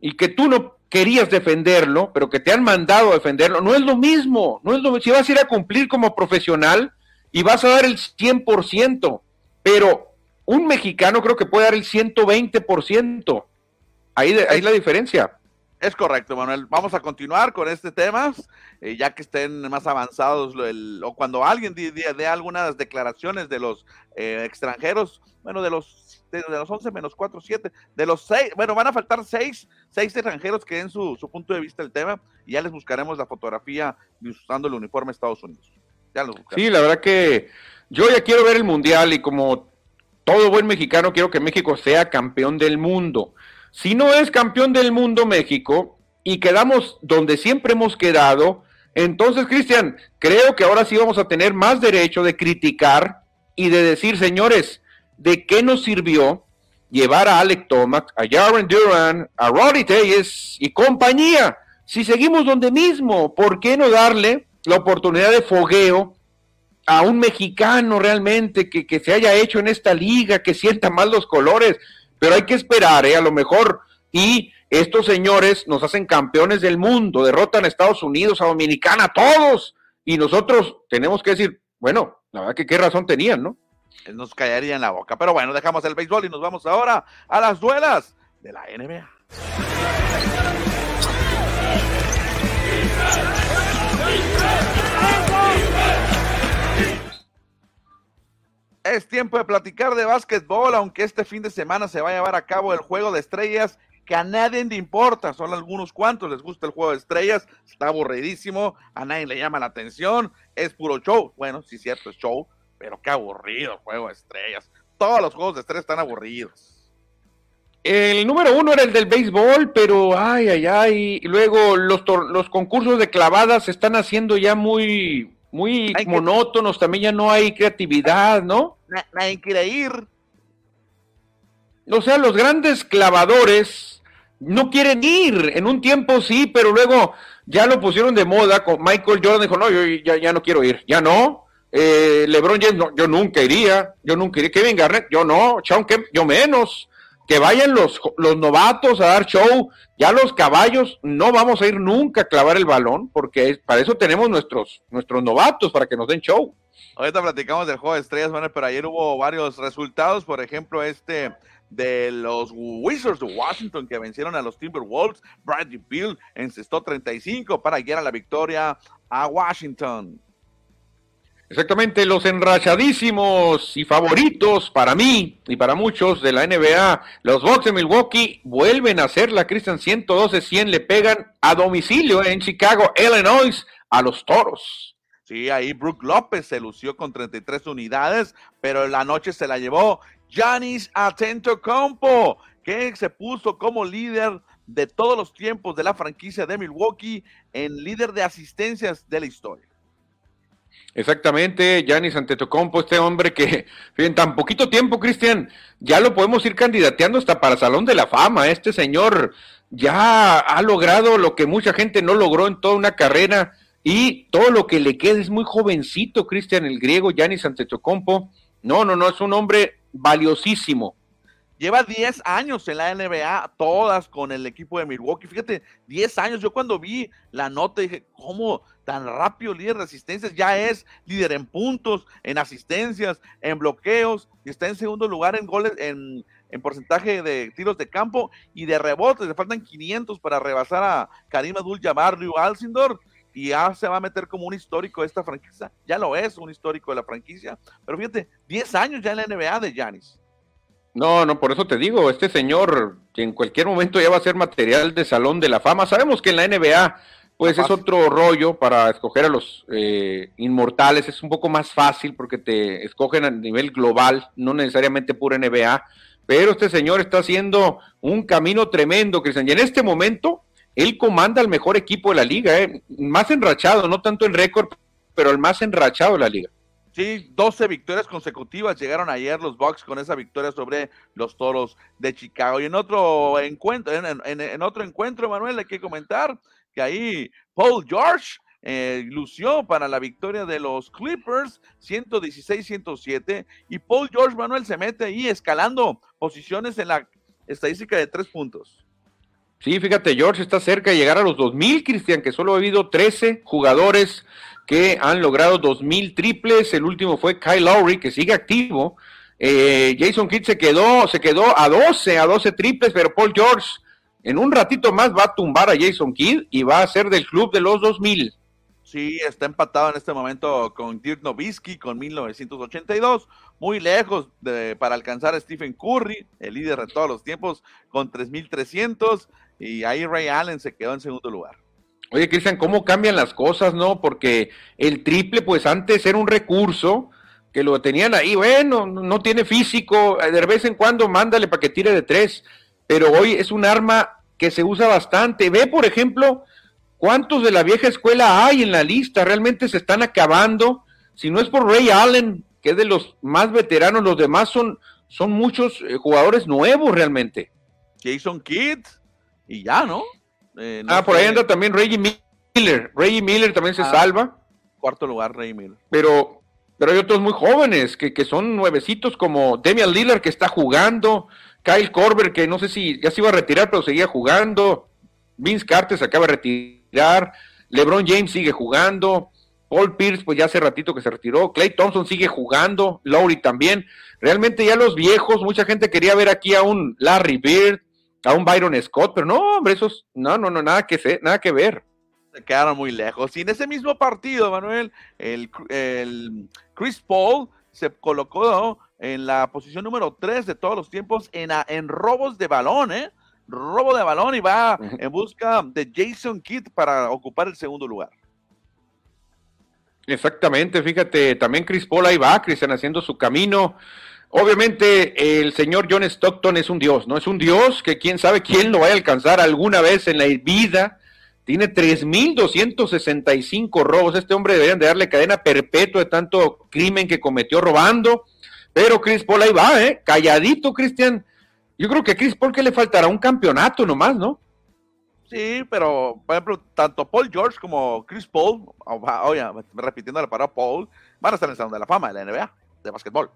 y que tú no querías defenderlo, pero que te han mandado a defenderlo, no es lo mismo, no es lo Si vas a ir a cumplir como profesional y vas a dar el 100%, pero un mexicano creo que puede dar el 120%. Ahí, ahí la diferencia.
Es correcto, Manuel. Vamos a continuar con este tema, eh, ya que estén más avanzados o cuando alguien dé algunas declaraciones de los eh, extranjeros, bueno, de los de, los 11 menos 4, 7, de los 6, bueno, van a faltar 6, 6 extranjeros que den su, su, punto de vista del tema y ya les buscaremos la fotografía usando el uniforme de Estados Unidos. Ya
los sí, la verdad que yo ya quiero ver el Mundial y como todo buen mexicano quiero que México sea campeón del mundo. Si no es campeón del mundo México y quedamos donde siempre hemos quedado, entonces, Cristian, creo que ahora sí vamos a tener más derecho de criticar y de decir, señores, ¿de qué nos sirvió llevar a Alec Tomac, a Jaren Duran, a Roddy Teyes y compañía? Si seguimos donde mismo, ¿por qué no darle la oportunidad de fogueo a un mexicano realmente que, que se haya hecho en esta liga, que sienta más los colores? Pero hay que esperar, ¿eh? a lo mejor. Y estos señores nos hacen campeones del mundo, derrotan a Estados Unidos, a Dominicana, a todos. Y nosotros tenemos que decir, bueno, la verdad que qué razón tenían, ¿no?
Nos caería en la boca. Pero bueno, dejamos el béisbol y nos vamos ahora a las duelas de la NBA. Es tiempo de platicar de básquetbol, aunque este fin de semana se va a llevar a cabo el juego de estrellas que a nadie le importa, son algunos cuantos les gusta el juego de estrellas, está aburridísimo, a nadie le llama la atención, es puro show, bueno, sí cierto, es show, pero qué aburrido el juego de estrellas, todos los juegos de estrellas están aburridos.
El número uno era el del béisbol, pero ay, ay, ay, luego los, los concursos de clavadas se están haciendo ya muy muy monótonos, también ya no hay creatividad, ¿no?
Nadie quiere ir.
O sea, los grandes clavadores no quieren ir. En un tiempo sí, pero luego ya lo pusieron de moda. Con Michael Jordan dijo, no, yo ya, ya no quiero ir. Ya no. Eh, LeBron James, no, yo nunca iría. Yo nunca iría. Kevin Garnett, yo no. Sean yo menos que vayan los, los novatos a dar show, ya los caballos, no vamos a ir nunca a clavar el balón, porque para eso tenemos nuestros, nuestros novatos, para que nos den show.
Ahorita platicamos del juego de estrellas, bueno, pero ayer hubo varios resultados, por ejemplo, este de los Wizards de Washington que vencieron a los Timberwolves, Bradley Bill encestó 35 para guiar a la victoria a Washington.
Exactamente, los enrachadísimos y favoritos para mí y para muchos de la NBA, los Bucks de Milwaukee vuelven a hacer la Christian 112-100, le pegan a domicilio en Chicago, Illinois, a los Toros.
Sí, ahí Brook López se lució con 33 unidades, pero en la noche se la llevó Giannis Atento Compo, que se puso como líder de todos los tiempos de la franquicia de Milwaukee en líder de asistencias de la historia.
Exactamente, Giannis Antetokounmpo, este hombre que en tan poquito tiempo, Cristian, ya lo podemos ir candidateando hasta para Salón de la Fama. Este señor ya ha logrado lo que mucha gente no logró en toda una carrera y todo lo que le queda es muy jovencito, Cristian, el griego, Giannis Antetokounmpo. No, no, no, es un hombre valiosísimo.
Lleva 10 años en la NBA, todas con el equipo de Milwaukee. Fíjate, 10 años. Yo cuando vi la nota dije, ¿cómo tan rápido líder de asistencias? Ya es líder en puntos, en asistencias, en bloqueos, y está en segundo lugar en goles, en, porcentaje de tiros de campo y de rebotes. Le faltan 500 para rebasar a Karim Abdul-Jabbar, Ryu Alcindor y ya se va a meter como un histórico de esta franquicia. Ya lo es, un histórico de la franquicia. Pero fíjate, 10 años ya en la NBA de Giannis.
No, no, por eso te digo, este señor que en cualquier momento ya va a ser material de salón de la fama. Sabemos que en la NBA, pues es otro rollo para escoger a los eh, inmortales, es un poco más fácil porque te escogen a nivel global, no necesariamente pura NBA. Pero este señor está haciendo un camino tremendo, Cristian. Y en este momento, él comanda el mejor equipo de la liga, ¿eh? más enrachado, no tanto en récord, pero el más enrachado de la liga.
Sí, 12 victorias consecutivas llegaron ayer los Bucks con esa victoria sobre los Toros de Chicago. Y en otro encuentro, en, otro encuentro, Manuel, hay que comentar que ahí Paul George eh, lució para la victoria de los Clippers 116-107 y Paul George Manuel se mete ahí escalando posiciones en la estadística de tres puntos.
Sí, fíjate, George está cerca de llegar a los 2000, Cristian, que solo ha habido 13 jugadores que han logrado 2.000 triples. El último fue Kyle Lowry, que sigue activo. Eh, Jason Kidd se quedó, se quedó a 12, a 12 triples, pero Paul George en un ratito más va a tumbar a Jason Kidd y va a ser del club de los 2000.
Sí, está empatado en este momento con Dirk Nowitzki con 1982, muy lejos de, para alcanzar a Stephen Curry, el líder de todos los tiempos, con 3300, y ahí Ray Allen se quedó en segundo lugar.
Oye, Cristian, ¿cómo cambian las cosas, no? Porque el triple, pues antes era un recurso que lo tenían ahí, bueno, no tiene físico, eh, de vez en cuando mándale para que tire de tres, pero hoy es un arma que se usa bastante. Ve, por ejemplo, cuántos de la vieja escuela hay en la lista, realmente se están acabando. Si no es por Ray Allen, que es de los más veteranos, los demás son, son muchos eh, jugadores nuevos realmente.
Jason Kidd, y ya, ¿no?
Eh, ah, por ahí anda también Reggie Miller. Reggie Miller también se ah, salva.
Cuarto lugar, Reggie Miller.
Pero, pero hay otros muy jóvenes que, que son nuevecitos como Demian Lillard que está jugando. Kyle Korver que no sé si ya se iba a retirar pero seguía jugando. Vince Carter se acaba de retirar. LeBron James sigue jugando. Paul Pierce, pues ya hace ratito que se retiró. Clay Thompson sigue jugando. Lowry también. Realmente ya los viejos, mucha gente quería ver aquí a un Larry Bird, a un Byron Scott, pero no, hombre, esos, no, no, no, nada que, ser, nada que ver.
Se quedaron muy lejos. Y en ese mismo partido, Manuel, el, Chris Paul se colocó en la posición número 3 de todos los tiempos en, en robos de balón, ¿eh? Robo de balón y va en busca de Jason Kidd para ocupar el segundo lugar.
Exactamente, fíjate, también Chris Paul ahí va, Cristian, haciendo su camino. Obviamente el señor John Stockton es un dios, ¿no? Es un dios que quién sabe quién lo vaya a alcanzar alguna vez en la vida. Tiene 3.265 robos. Este hombre deberían de darle cadena perpetua de tanto crimen que cometió robando. Pero Chris Paul ahí va, ¿eh? Calladito, Cristian. Yo creo que a Chris Paul que le faltará un campeonato nomás, ¿no?
Sí, pero, por ejemplo, tanto Paul George como Chris Paul, oye, repitiendo la palabra Paul, van a estar en el Salón de la Fama de la NBA de básquetbol.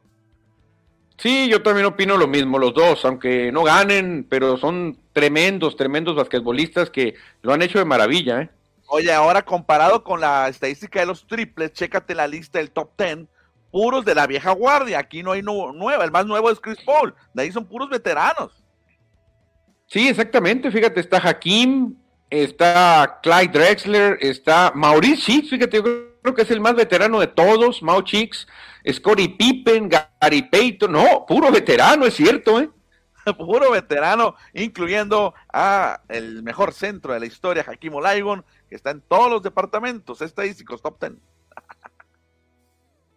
Sí, yo también opino lo mismo, los dos, aunque no ganen, pero son tremendos, tremendos basquetbolistas que lo han hecho de maravilla. ¿eh?
Oye, ahora comparado con la estadística de los triples, chécate la lista del top ten, puros de la vieja guardia, aquí no hay nueva, el más nuevo es Chris Paul, de ahí son puros veteranos.
Sí, exactamente, fíjate, está Hakim, está Clyde Drexler, está Maurice fíjate, yo creo que es el más veterano de todos, Mau Chicks, Scottie Pippen, Gary Payton, no, puro veterano, es cierto, ¿eh?
puro veterano, incluyendo a el mejor centro de la historia, Hakim Olajuwon, que está en todos los departamentos estadísticos top ten.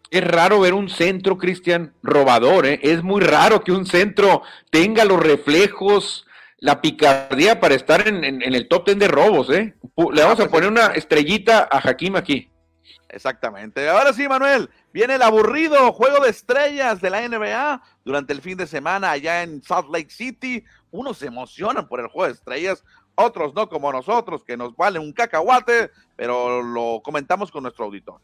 Es raro ver un centro, Cristian, robador, ¿eh? Es muy raro que un centro tenga los reflejos, la picardía para estar en, el top ten de robos, ¿eh? Le vamos a poner una estrellita a Hakim aquí.
Exactamente. Ahora sí, Manuel, viene el aburrido juego de estrellas de la NBA durante el fin de semana allá en Salt Lake City. Unos se emocionan por el juego de estrellas, otros no como nosotros, que nos vale un cacahuate, pero lo comentamos con nuestro auditor.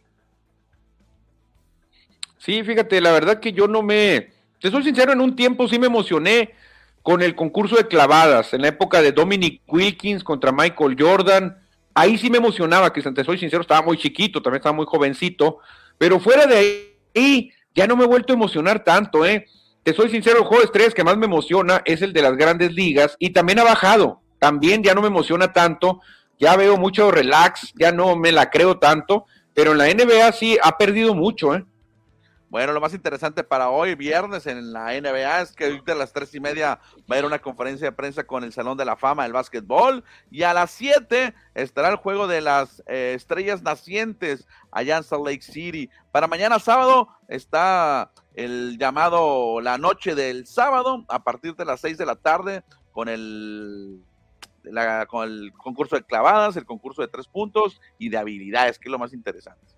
Sí, fíjate, la verdad que yo no me, te soy sincero, en un tiempo sí me emocioné con el concurso de clavadas, en la época de Dominic Wilkins contra Michael Jordan ahí sí me emocionaba, que te soy sincero, estaba muy chiquito, también estaba muy jovencito, pero fuera de ahí ya no me he vuelto a emocionar tanto, ¿eh? Te soy sincero, el juego de estrellas que más me emociona es el de las grandes ligas y también ha bajado, también ya no me emociona tanto, ya veo mucho relax, ya no me la creo tanto, pero en la NBA sí ha perdido mucho, ¿eh?
Bueno, lo más interesante para hoy, viernes, en la NBA, es que a las tres y media va a haber una conferencia de prensa con el Salón de la Fama del Básquetbol. Y a las siete estará el juego de las eh, estrellas nacientes allá en Salt Lake City. Para mañana sábado está el llamado La Noche del Sábado, a partir de las seis de la tarde, con el con el concurso de clavadas, el concurso de tres puntos y de habilidades, que es lo más interesante.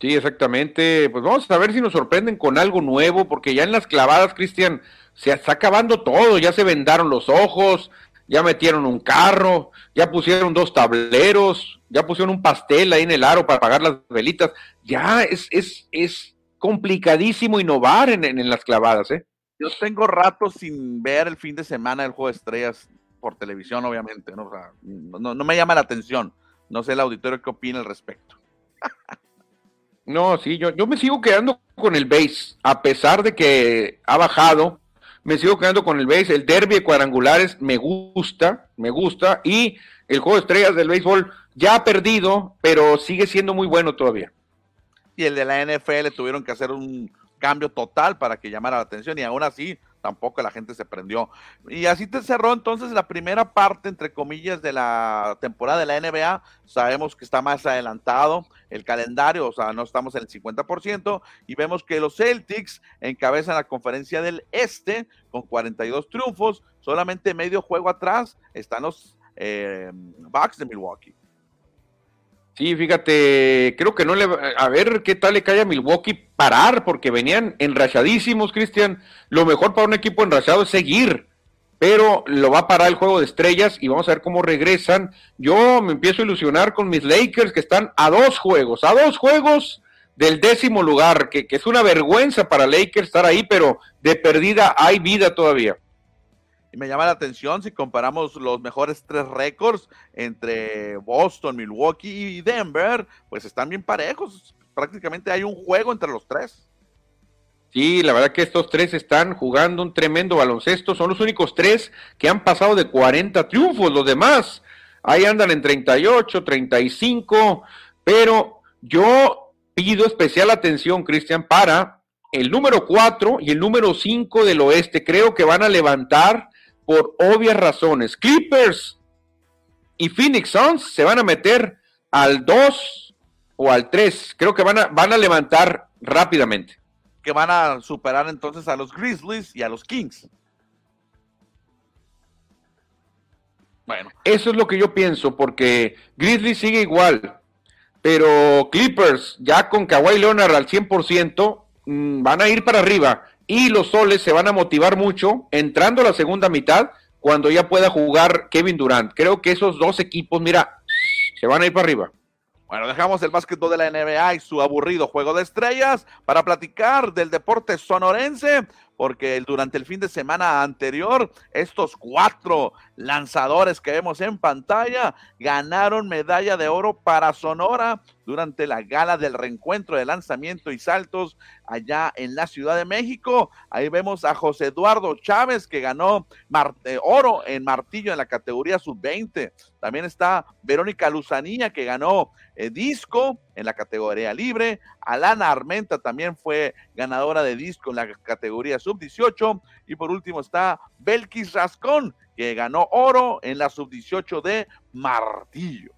Sí, exactamente. Pues vamos a ver si nos sorprenden con algo nuevo, porque ya en las clavadas, Cristian, se está acabando todo, ya se vendaron los ojos, ya metieron un carro, ya pusieron dos tableros, ya pusieron un pastel ahí en el aro para apagar las velitas. Ya es, es, es complicadísimo innovar en, en, las clavadas, ¿eh?
Yo tengo rato sin ver el fin de semana del juego de estrellas por televisión, obviamente, ¿no? no, no me llama la atención. No sé el auditorio qué opina al respecto.
No, sí, yo, yo me sigo quedando con el base, a pesar de que ha bajado, me sigo quedando con el base. El derby de cuadrangulares me gusta, me gusta, y el juego de estrellas del béisbol ya ha perdido, pero sigue siendo muy bueno todavía.
Y el de la NFL tuvieron que hacer un cambio total para que llamara la atención, y aún así tampoco la gente se prendió. Y así te cerró entonces la primera parte, entre comillas, de la temporada de la NBA. Sabemos que está más adelantado el calendario, o sea, no estamos en el 50%, y vemos que los Celtics encabezan la conferencia del Este con 42 triunfos, solamente medio juego atrás están los eh, Bucks de Milwaukee.
Sí, fíjate, creo que no le. A ver qué tal le cae a Milwaukee parar, porque venían enrachadísimos, Cristian. Lo mejor para un equipo enrachado es seguir, pero lo va a parar el juego de estrellas y vamos a ver cómo regresan. Yo me empiezo a ilusionar con mis Lakers que están a dos juegos, a dos juegos del décimo lugar, que, que es una vergüenza para Lakers estar ahí, pero de perdida hay vida todavía.
Y me llama la atención si comparamos los mejores tres récords entre Boston, Milwaukee y Denver, pues están bien parejos. Prácticamente hay un juego entre los tres.
Sí, la verdad que estos tres están jugando un tremendo baloncesto. Son los únicos tres que han pasado de 40 triunfos. Los demás ahí andan en 38, 35. Pero yo pido especial atención, Cristian, para el número 4 y el número 5 del oeste. Creo que van a levantar por obvias razones. Clippers y Phoenix Suns se van a meter al 2 o al 3. Creo que van a, van a levantar rápidamente.
Que van a superar entonces a los Grizzlies y a los Kings.
Bueno. Eso es lo que yo pienso, porque Grizzlies sigue igual, pero Clippers ya con Kawhi Leonard al 100% mm, van a ir para arriba y los soles se van a motivar mucho entrando a la segunda mitad cuando ya pueda jugar Kevin Durant. Creo que esos dos equipos, mira, se van a ir para arriba.
Bueno, dejamos el básquetbol de la NBA y su aburrido juego de estrellas para platicar del deporte sonorense, porque durante el fin de semana anterior, estos cuatro lanzadores que vemos en pantalla ganaron medalla de oro para Sonora durante la gala del reencuentro de lanzamiento y saltos allá en la Ciudad de México. Ahí vemos a José Eduardo Chávez que ganó eh, oro en martillo en la categoría sub-20. También está Verónica Luzanilla que ganó eh, disco en la categoría libre. Alana Armenta también fue ganadora de disco en la categoría sub-18. Y por último está Belkis Rascón que ganó oro en la sub-18 de martillo.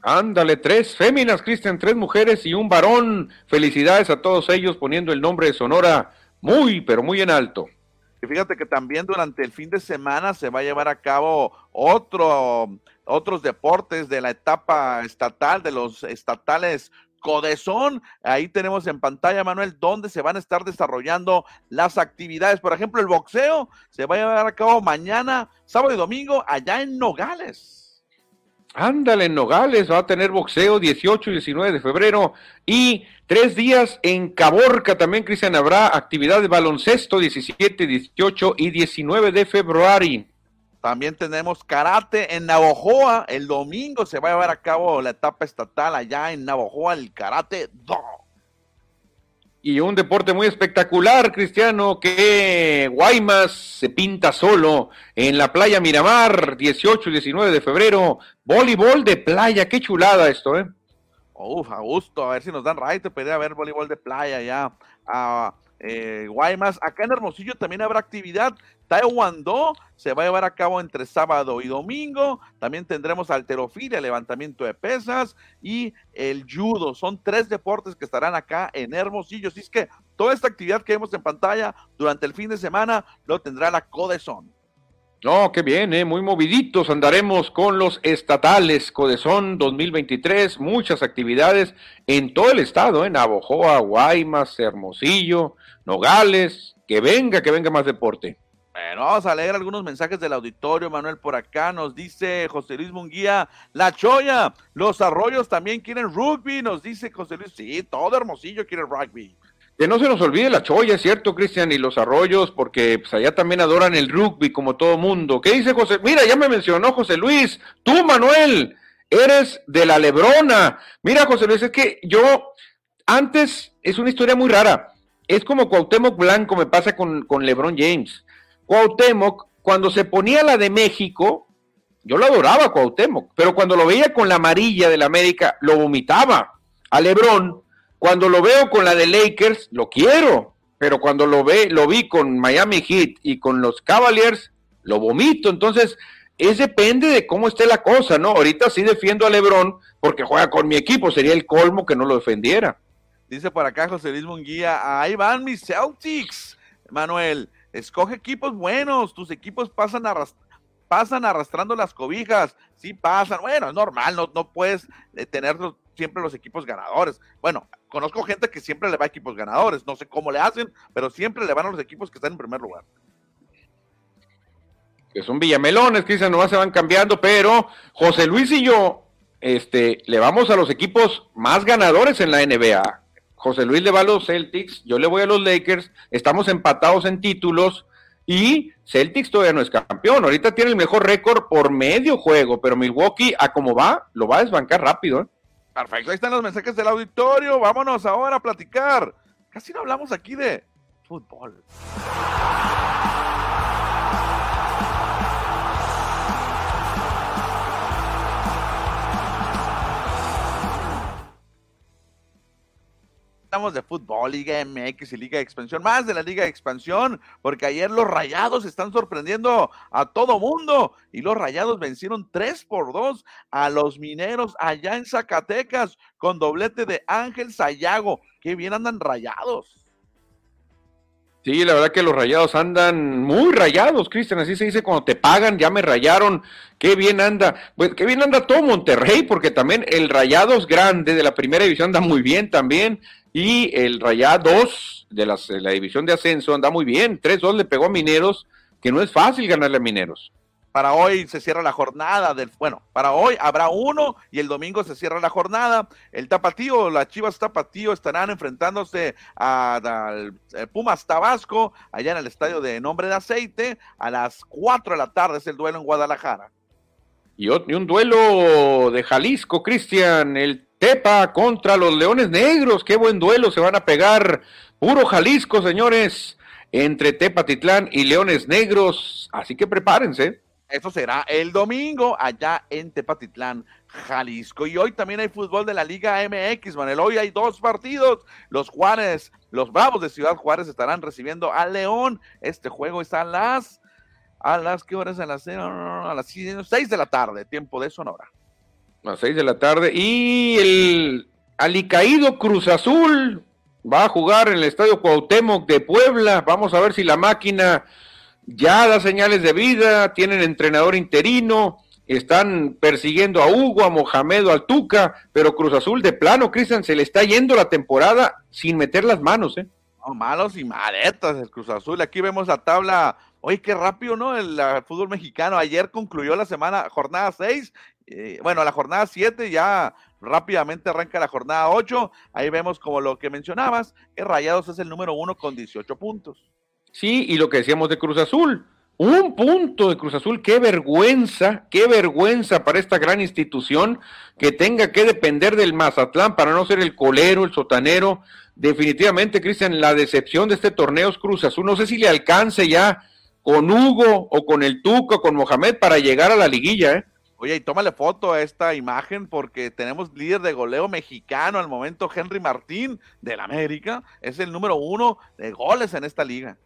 Ándale, tres féminas, Cristian, tres mujeres y un varón. Felicidades a todos ellos poniendo el nombre de Sonora muy, pero muy en alto.
Y fíjate que también durante el fin de semana se va a llevar a cabo otro otros deportes de la etapa estatal, de los estatales Codezón. Ahí tenemos en pantalla, Manuel, donde se van a estar desarrollando las actividades. Por ejemplo, el boxeo se va a llevar a cabo mañana, sábado y domingo, allá en Nogales.
Ándale, en Nogales va a tener boxeo 18 y 19 de febrero y tres días en Caborca también, Cristian, habrá actividad de baloncesto 17, 18 y 19 de febrero.
También tenemos karate en Navojoa. El domingo se va a llevar a cabo la etapa estatal allá en Navojoa, el karate 2
y un deporte muy espectacular, Cristiano, que Guaymas se pinta solo en la playa Miramar, 18 y 19 de febrero, voleibol de playa, qué chulada esto, ¿eh?
Uf, a gusto, a ver si nos dan right, te a ver voleibol de playa ya a eh, Guaymas. Acá en Hermosillo también habrá actividad Taekwondo se va a llevar a cabo entre sábado y domingo. También tendremos alterofilia, levantamiento de pesas y el judo. Son tres deportes que estarán acá en Hermosillo. Así es que toda esta actividad que vemos en pantalla durante el fin de semana lo tendrá la Codezón.
No, qué bien, ¿eh? muy moviditos andaremos con los estatales Codezón 2023, muchas actividades en todo el estado, en Abojoa, Guaymas, Hermosillo, Nogales, que venga, que venga más deporte.
Bueno, vamos a leer algunos mensajes del auditorio, Manuel, por acá nos dice José Luis Munguía, La Choya, los arroyos también quieren rugby, nos dice José Luis, sí, todo Hermosillo quiere rugby.
Que no se nos olvide la Choya, es cierto, Cristian, y los arroyos, porque pues, allá también adoran el rugby como todo mundo. ¿Qué dice José? Mira, ya me mencionó José Luis, tú, Manuel, eres de la Lebrona. Mira, José Luis, es que yo, antes, es una historia muy rara. Es como Cuauhtémoc Blanco me pasa con, con LeBron James Cuauhtémoc, cuando se ponía la de México, yo lo adoraba Cuauhtémoc, pero cuando lo veía con la amarilla de la América, lo vomitaba. A Lebron, cuando lo veo con la de Lakers, lo quiero, pero cuando lo ve, lo vi con Miami Heat y con los Cavaliers, lo vomito. Entonces, es depende de cómo esté la cosa, ¿no? Ahorita sí defiendo a Lebron porque juega con mi equipo, sería el colmo que no lo defendiera.
Dice por acá José Luis Munguía, ahí van mis Celtics, Manuel. Escoge equipos buenos, tus equipos pasan, pasan arrastrando las cobijas, sí pasan, bueno, es normal, no, no puedes eh, tener siempre los equipos ganadores. Bueno, conozco gente que siempre le va a equipos ganadores, no sé cómo le hacen, pero siempre le van a los equipos que están en primer lugar.
Que son villamelones, que dicen, nomás se van cambiando, pero José Luis y yo, este, le vamos a los equipos más ganadores en la NBA. José Luis le va a los Celtics, yo le voy a los Lakers, estamos empatados en títulos y Celtics todavía no es campeón. Ahorita tiene el mejor récord por medio juego, pero Milwaukee, a como va, lo va a desbancar rápido. ¿eh?
Perfecto, ahí están los mensajes del auditorio. Vámonos ahora a platicar. Casi no hablamos aquí de fútbol. De fútbol, Liga MX y Liga de Expansión, más de la Liga de Expansión, porque ayer los Rayados están sorprendiendo a todo mundo y los Rayados vencieron 3 por 2 a los Mineros allá en Zacatecas con doblete de Ángel Sayago. Qué bien andan Rayados.
Sí, la verdad que los rayados andan muy rayados, Cristian, así se dice cuando te pagan, ya me rayaron, qué bien anda, pues qué bien anda todo Monterrey, porque también el Rayados grande de la primera división anda muy bien también, y el Rayados de, de la división de ascenso anda muy bien, 3-2 le pegó a Mineros, que no es fácil ganarle a Mineros
para hoy se cierra la jornada del, bueno, para hoy habrá uno y el domingo se cierra la jornada. El Tapatío, las Chivas Tapatío estarán enfrentándose al Pumas Tabasco allá en el estadio de Nombre de Aceite a las 4 de la tarde es el duelo en Guadalajara.
Y, un duelo de Jalisco, Cristian, el Tepa contra los Leones Negros, qué buen duelo se van a pegar. Puro Jalisco, señores, entre Tepatitlán y Leones Negros, así que prepárense.
Eso será el domingo allá en Tepatitlán, Jalisco. Y hoy también hay fútbol de la Liga MX, Manuel. Hoy hay dos partidos. Los Juárez, los Bravos de Ciudad Juárez estarán recibiendo a León. Este juego está a las, a las, ¿qué horas? A las, a las seis de la tarde, tiempo de Sonora.
A las seis de la tarde. Y el alicaído Cruz Azul va a jugar en el Estadio Cuauhtémoc de Puebla. Vamos a ver si la máquina ya da señales de vida, tienen entrenador interino, están persiguiendo a Hugo, a Mohamed, al Tuca, pero Cruz Azul de plano, Cristian, se le está yendo la temporada sin meter las manos, ¿eh?
malos y maletas el Cruz Azul. Aquí vemos la tabla. Oye, qué rápido, ¿no? El, fútbol mexicano. Ayer concluyó la semana, jornada 6. Eh, bueno, la jornada 7 ya rápidamente arranca la jornada 8. Ahí vemos como lo que mencionabas, que Rayados es el número uno con 18 puntos.
Sí, y lo que decíamos de Cruz Azul, un punto de Cruz Azul, qué vergüenza, qué vergüenza para esta gran institución que tenga que depender del Mazatlán para no ser el colero, el sotanero. Definitivamente, Cristian, la decepción de este torneo es Cruz Azul. No sé si le alcance ya con Hugo o con el Tuco, con Mohamed para llegar a la liguilla, ¿eh?
Oye, y tómale foto a esta imagen porque tenemos líder de goleo mexicano al momento, Henry Martín del América. Es el número uno de goles en esta liga.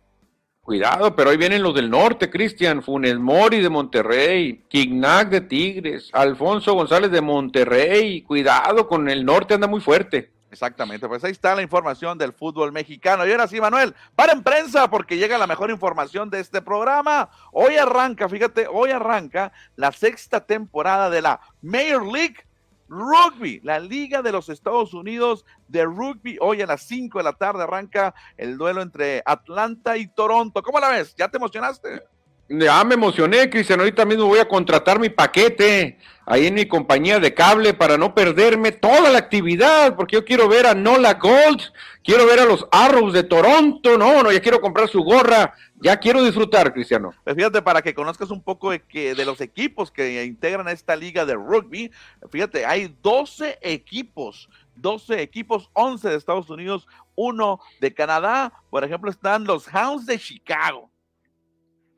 Cuidado, pero ahí vienen los del norte, Cristian, Funes Mori de Monterrey, Quignac de Tigres, Alfonso González de Monterrey. Cuidado con el norte, anda muy fuerte.
Exactamente, pues ahí está la información del fútbol mexicano. Y ahora sí, Manuel, para en prensa porque llega la mejor información de este programa. Hoy arranca, fíjate, hoy arranca la sexta temporada de la Major League Rugby, la Liga de los Estados Unidos de Rugby. Hoy a las 5 de la tarde arranca el duelo entre Atlanta y Toronto. ¿Cómo la ves? ¿Ya te emocionaste?
Ya me emocioné, Cristian. Ahorita mismo voy a contratar mi paquete ahí en mi compañía de cable para no perderme toda la actividad, porque yo quiero ver a Nola Gold, quiero ver a los Arrows de Toronto. No, no, ya quiero comprar su gorra. Ya quiero disfrutar, Cristiano.
Pues fíjate, para que conozcas un poco de, que, de los equipos que integran esta liga de rugby, fíjate, hay 12 equipos 12 equipos, 11 de Estados Unidos, uno de Canadá. Por ejemplo, están los Hounds de Chicago.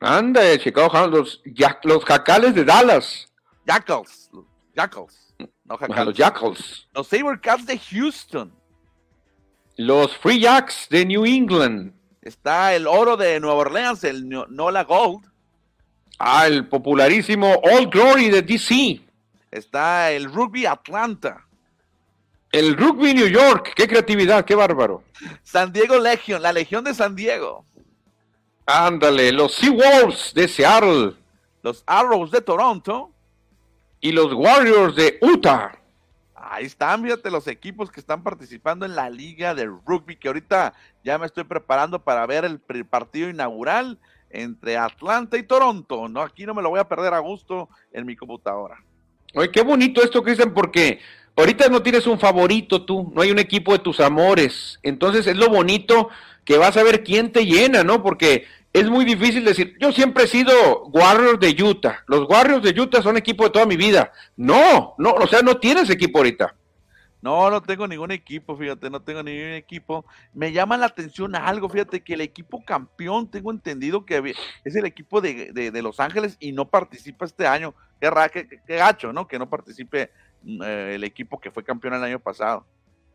Anda, de Chicago los, los Jacales de Dallas.
Jackals, Jackals.
No, Los Jackals.
Los Sabercats de Houston.
Los Free Jacks de New England.
Está el oro de Nueva Orleans, el Nola Gold.
Ah, el popularísimo All Glory de DC.
Está el Rugby Atlanta.
El Rugby New York, qué creatividad, qué bárbaro.
San Diego Legion, la Legión de San Diego.
Ándale, los Seawolves de Seattle.
Los Arrows de Toronto.
Y los Warriors de Utah.
Ahí están, fíjate, los equipos que están participando en la liga de rugby, que ahorita ya me estoy preparando para ver el partido inaugural entre Atlanta y Toronto. No, aquí no me lo voy a perder a gusto en mi computadora.
Oye, qué bonito esto, Cristian, porque ahorita no tienes un favorito tú, no hay un equipo de tus amores. Entonces es lo bonito que vas a ver quién te llena, ¿no? Porque es muy difícil decir, yo siempre he sido Warriors de Utah. Los Warriors de Utah son equipo de toda mi vida. No, no, o sea, no tienes equipo ahorita.
No, no tengo ningún equipo, fíjate, no tengo ningún equipo. Me llama la atención algo, fíjate, que el equipo campeón, tengo entendido que es el equipo de, Los Ángeles y no participa este año. Qué, qué, qué gacho, ¿no? Que no participe mm, eh, el equipo que fue campeón el año pasado.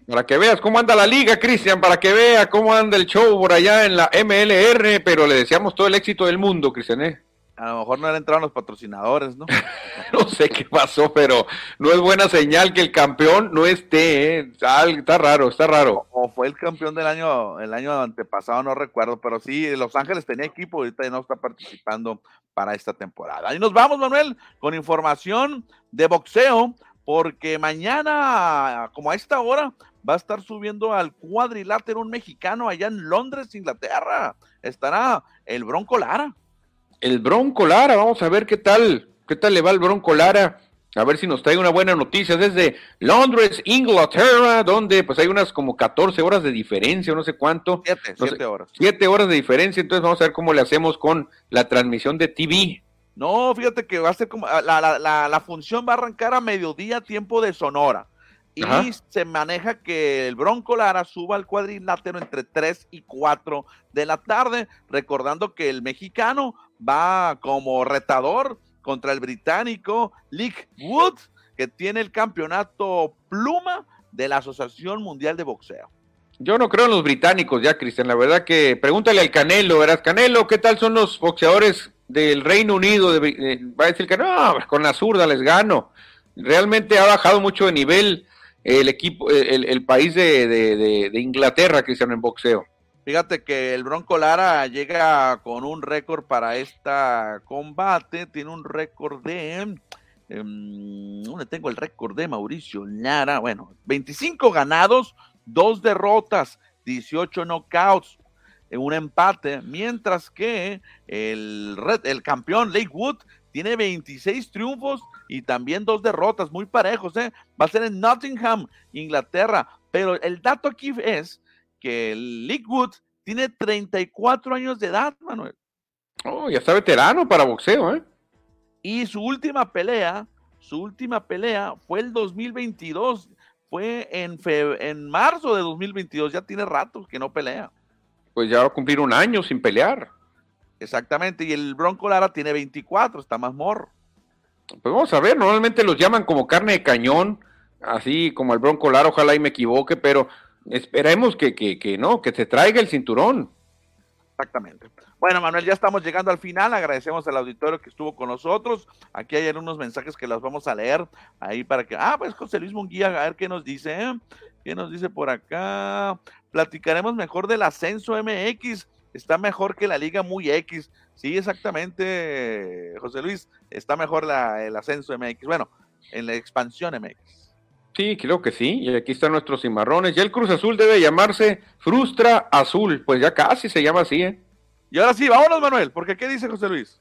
Para que veas cómo anda la liga, Cristian, para que vea cómo anda el show por allá en la MLR, pero le deseamos todo el éxito del mundo, Cristian. ¿eh?
A lo mejor no le entraron los patrocinadores, ¿no?
no sé qué pasó, pero no es buena señal que el campeón no esté, ¿eh? está, raro, está raro.
O fue el campeón del año, el año antepasado, no recuerdo, pero sí, Los Ángeles tenía equipo, ahorita ya no está participando para esta temporada. Y nos vamos, Manuel, con información de boxeo, porque mañana, como a esta hora, va a estar subiendo al cuadrilátero un mexicano allá en Londres, Inglaterra. Estará el Bronco Lara.
El Bronco Lara, vamos a ver qué tal, qué tal le va al Bronco Lara. A ver si nos trae una buena noticia desde Londres, Inglaterra, donde pues hay unas como 14 horas de diferencia, no sé cuánto.
Siete, siete horas.
Siete horas de diferencia, entonces vamos a ver cómo le hacemos con la transmisión de TV.
No, fíjate que va a ser como, la, la, la función va a arrancar a mediodía, tiempo de Sonora y se maneja que el Bronco Lara suba al cuadrilátero entre 3 y 4 de la tarde, recordando que el mexicano va como retador contra el británico Lick Woods, que tiene el campeonato pluma de la Asociación Mundial de Boxeo.
Yo no creo en los británicos ya, Cristian. La verdad que pregúntale al Canelo, verás, Canelo, ¿qué tal son los boxeadores del Reino Unido? va a decir que no, con la zurda les gano. Realmente ha bajado mucho de nivel el equipo, el, país de, Inglaterra, Cristiano, en boxeo.
Fíjate que el Bronco Lara llega con un récord para esta combate, tiene un récord de em, ¿dónde tengo el récord de Mauricio Lara? Bueno, 25 ganados, dos derrotas, 18 knockouts, un empate, mientras que el, el campeón Lakewood tiene 26 triunfos y también dos derrotas, muy parejos, ¿eh? Va a ser en Nottingham, Inglaterra. Pero el dato aquí es que Lakewood tiene 34 años de edad, Manuel.
Oh, ya está veterano para boxeo, ¿eh?
Y su última pelea, su última pelea fue el 2022, fue en, en marzo de 2022, ya tiene rato que no pelea.
Pues ya va a cumplir un año sin pelear.
Exactamente, y el Bronco Lara tiene 24, está más morro.
Pues vamos a ver, normalmente los llaman como carne de cañón, así como el Bronco Lara, ojalá y me equivoque, pero esperemos que, que, que no, que se traiga el cinturón.
Exactamente. Bueno, Manuel, ya estamos llegando al final. Agradecemos al auditorio que estuvo con nosotros. Aquí hay unos mensajes que los vamos a leer ahí para que. Ah, pues José Luis Munguía, a ver qué nos dice. ¿eh? ¿Qué nos dice por acá? Platicaremos mejor del ascenso MX. Está mejor que la Liga Muy X. Sí, exactamente, José Luis. Está mejor el ascenso MX. Bueno, en la expansión MX.
Sí, creo que sí. Y aquí están nuestros cimarrones. Ya el Cruz Azul debe llamarse Frustra Azul. Pues ya casi se llama así, ¿eh?
Y ahora sí, vámonos, Manuel, porque ¿qué dice José Luis?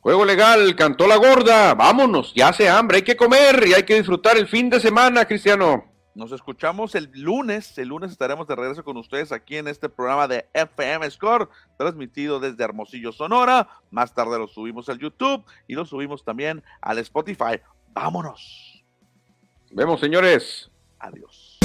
Juego legal, cantó la gorda, vámonos, ya hace hambre, hay que comer y hay que disfrutar el fin de semana, Cristiano.
Nos escuchamos el lunes, el lunes estaremos de regreso con ustedes aquí en este programa de FM Score, transmitido desde Hermosillo, Sonora. Más tarde lo subimos al YouTube y lo subimos también al Spotify. Vámonos.
Vemos, señores.
Adiós.